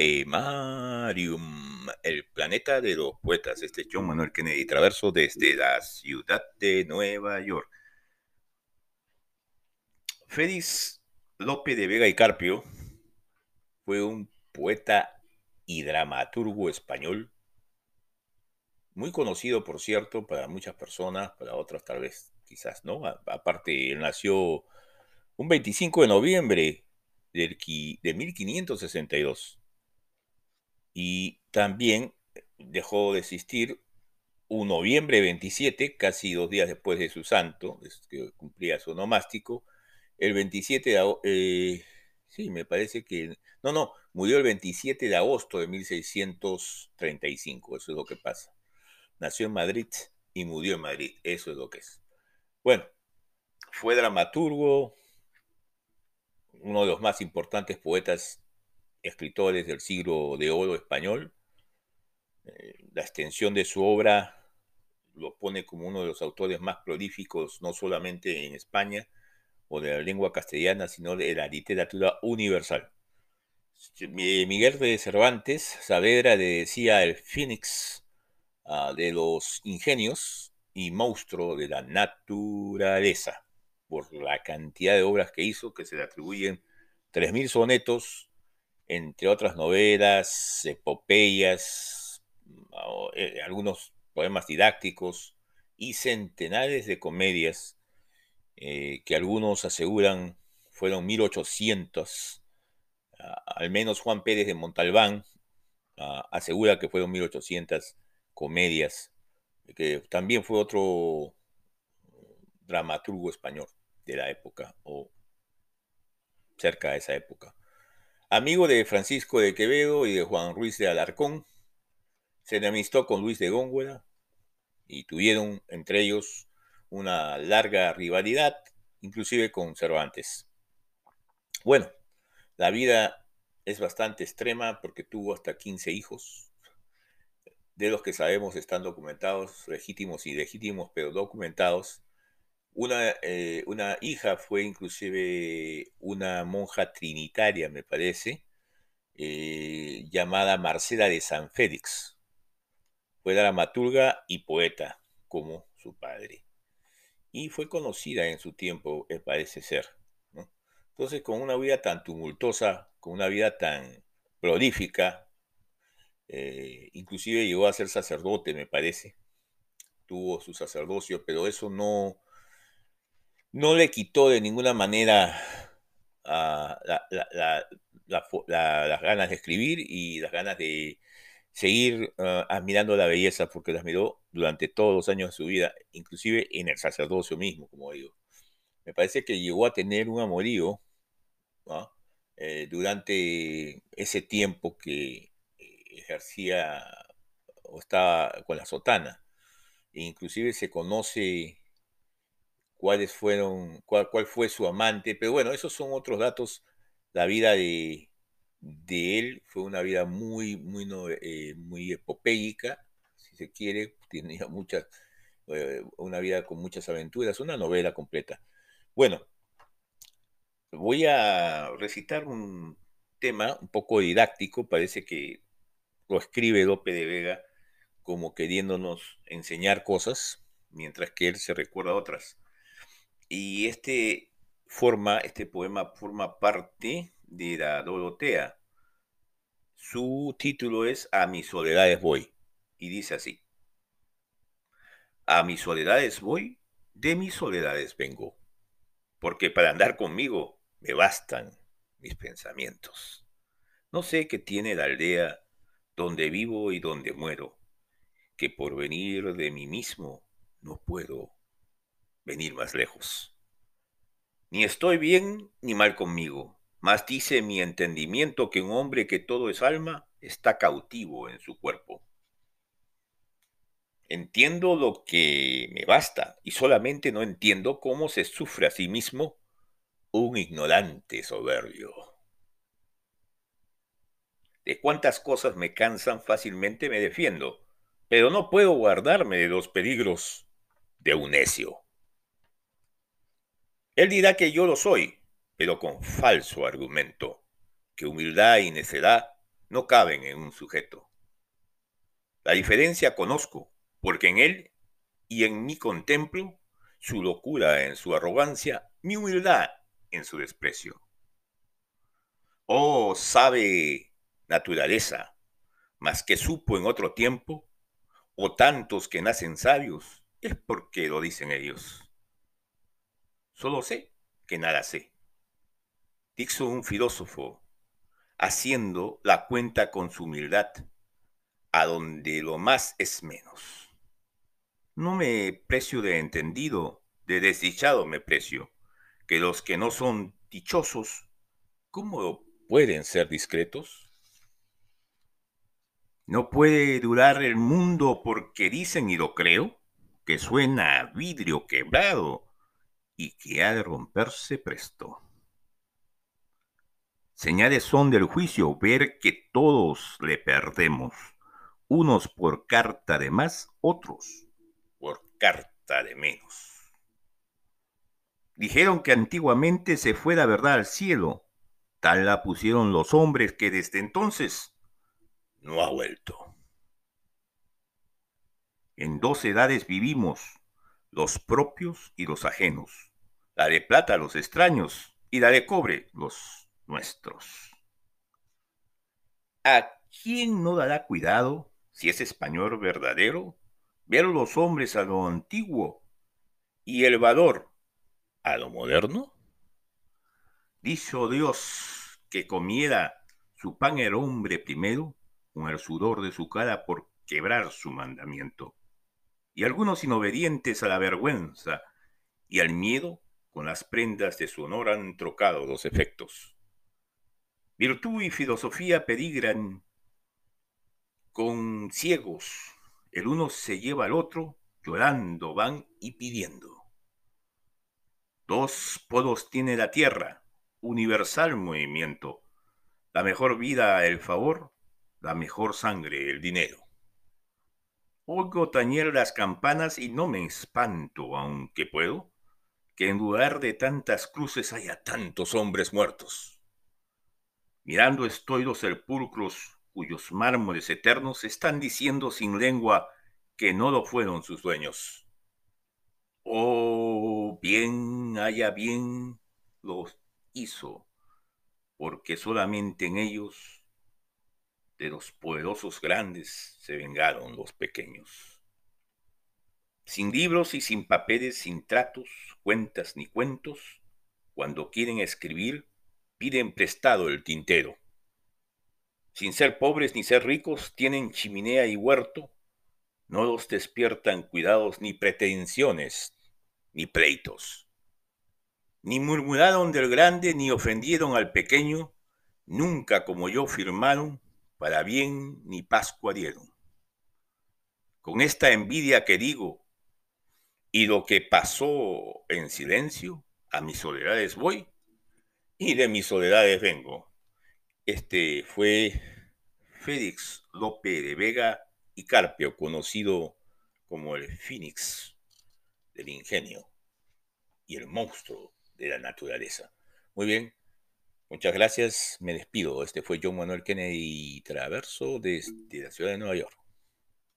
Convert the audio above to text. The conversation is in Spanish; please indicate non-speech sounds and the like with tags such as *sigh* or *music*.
Poemarium, el planeta de los poetas. Este es John Manuel Kennedy Traverso desde la ciudad de Nueva York. Félix López de Vega y Carpio fue un poeta y dramaturgo español, muy conocido, por cierto, para muchas personas, para otras tal vez quizás no. Aparte, él nació un 25 de noviembre de 1562. Y también dejó de existir un noviembre 27, casi dos días después de su santo, que cumplía su nomástico, el 27 de eh, sí, me parece que, no, no, murió el 27 de agosto de 1635, eso es lo que pasa. Nació en Madrid y murió en Madrid, eso es lo que es. Bueno, fue dramaturgo, uno de los más importantes poetas escritores del siglo de oro español. Eh, la extensión de su obra lo pone como uno de los autores más prolíficos, no solamente en España o de la lengua castellana, sino de la literatura universal. Miguel de Cervantes Saavedra decía el Phoenix ah, de los ingenios y monstruo de la naturaleza por la cantidad de obras que hizo, que se le atribuyen 3.000 sonetos, entre otras novelas, epopeyas, eh, algunos poemas didácticos y centenares de comedias eh, que algunos aseguran fueron 1800. al menos Juan Pérez de Montalbán asegura que fueron 1800 comedias, que también fue otro dramaturgo español de la época o cerca de esa época. Amigo de Francisco de Quevedo y de Juan Ruiz de Alarcón, se enemistó con Luis de Góngora y tuvieron entre ellos una larga rivalidad, inclusive con Cervantes. Bueno, la vida es bastante extrema porque tuvo hasta 15 hijos, de los que sabemos están documentados, legítimos y legítimos, pero documentados, una, eh, una hija fue inclusive una monja trinitaria, me parece, eh, llamada Marcela de San Félix. Fue dramaturga y poeta, como su padre. Y fue conocida en su tiempo, eh, parece ser. Entonces, con una vida tan tumultuosa, con una vida tan prolífica, inclusive llegó a ser sacerdote, me parece. Tuvo su sacerdocio, pero eso no, no le quitó de ninguna manera ah, las ganas de escribir y las ganas de seguir ah, admirando la belleza, porque las miró durante todos los años de su vida, inclusive en el sacerdocio mismo, como digo. Me parece que llegó a tener un amorío eh, durante ese tiempo que ejercía o estaba con la sotana. E inclusive se conoce cuáles fueron, cuál, cuál, fue su amante, pero bueno, esos son otros datos. La vida de, de él fue una vida muy, muy, eh, muy epopeica, si se quiere, *laughs* tenía muchas, eh, una vida con muchas aventuras, una novela completa. Bueno, voy a recitar un tema un poco didáctico, parece que lo escribe Lope de Vega como queriéndonos enseñar cosas, mientras que él se recuerda otras. Y este forma, este poema forma parte de la Dorotea. Su título es A mis soledades voy. Y dice así. A mis soledades voy, de mis soledades vengo. Porque para andar conmigo me bastan mis pensamientos. No sé qué tiene la aldea donde vivo y donde muero, que por venir de mí mismo no puedo venir más lejos. Ni estoy bien ni mal conmigo, mas dice mi entendimiento que un hombre que todo es alma está cautivo en su cuerpo. Entiendo lo que me basta y solamente no entiendo cómo se sufre a sí mismo un ignorante soberbio. De cuántas cosas me cansan fácilmente me defiendo, pero no puedo guardarme de los peligros de un necio. Él dirá que yo lo soy, pero con falso argumento, que humildad y necedad no caben en un sujeto. La diferencia conozco, porque en él y en mí contemplo su locura en su arrogancia, mi humildad en su desprecio. Oh, sabe naturaleza, más que supo en otro tiempo, o tantos que nacen sabios, es porque lo dicen ellos. Solo sé que nada sé. Dijo un filósofo, haciendo la cuenta con su humildad, a donde lo más es menos. No me precio de entendido, de desdichado me precio, que los que no son dichosos, ¿cómo pueden ser discretos? No puede durar el mundo porque dicen y lo creo, que suena vidrio quebrado y que ha de romperse presto. Señales son del juicio ver que todos le perdemos, unos por carta de más, otros por carta de menos. Dijeron que antiguamente se fue la verdad al cielo, tal la pusieron los hombres que desde entonces no ha vuelto. En dos edades vivimos, los propios y los ajenos, de plata los extraños y de cobre los nuestros. ¿A quién no dará cuidado, si es español verdadero, ver los hombres a lo antiguo y el valor a lo moderno? Dicho Dios que comiera su pan el hombre primero, con el sudor de su cara por quebrar su mandamiento. Y algunos inobedientes a la vergüenza y al miedo, con las prendas de su honor han trocado los efectos. Virtud y filosofía pedigran con ciegos. El uno se lleva al otro, llorando van y pidiendo. Dos podos tiene la tierra, universal movimiento. La mejor vida, el favor, la mejor sangre, el dinero. Oigo tañer las campanas y no me espanto, aunque puedo, que en lugar de tantas cruces haya tantos hombres muertos. Mirando estoy los sepulcros cuyos mármoles eternos están diciendo sin lengua que no lo fueron sus dueños. Oh, bien haya bien los hizo, porque solamente en ellos de los poderosos grandes se vengaron los pequeños. Sin libros y sin papeles, sin tratos, cuentas ni cuentos, cuando quieren escribir, piden prestado el tintero. Sin ser pobres ni ser ricos, tienen chimenea y huerto, no los despiertan cuidados ni pretensiones, ni pleitos. Ni murmuraron del grande, ni ofendieron al pequeño, nunca como yo firmaron para bien ni Pascua dieron. Con esta envidia que digo, y lo que pasó en silencio, a mis soledades voy, y de mis soledades vengo. Este fue Félix López de Vega y Carpio, conocido como el Fénix del ingenio y el monstruo de la naturaleza. Muy bien, Muchas gracias, me despido. Este fue John Manuel Kennedy Traverso desde la ciudad de Nueva York.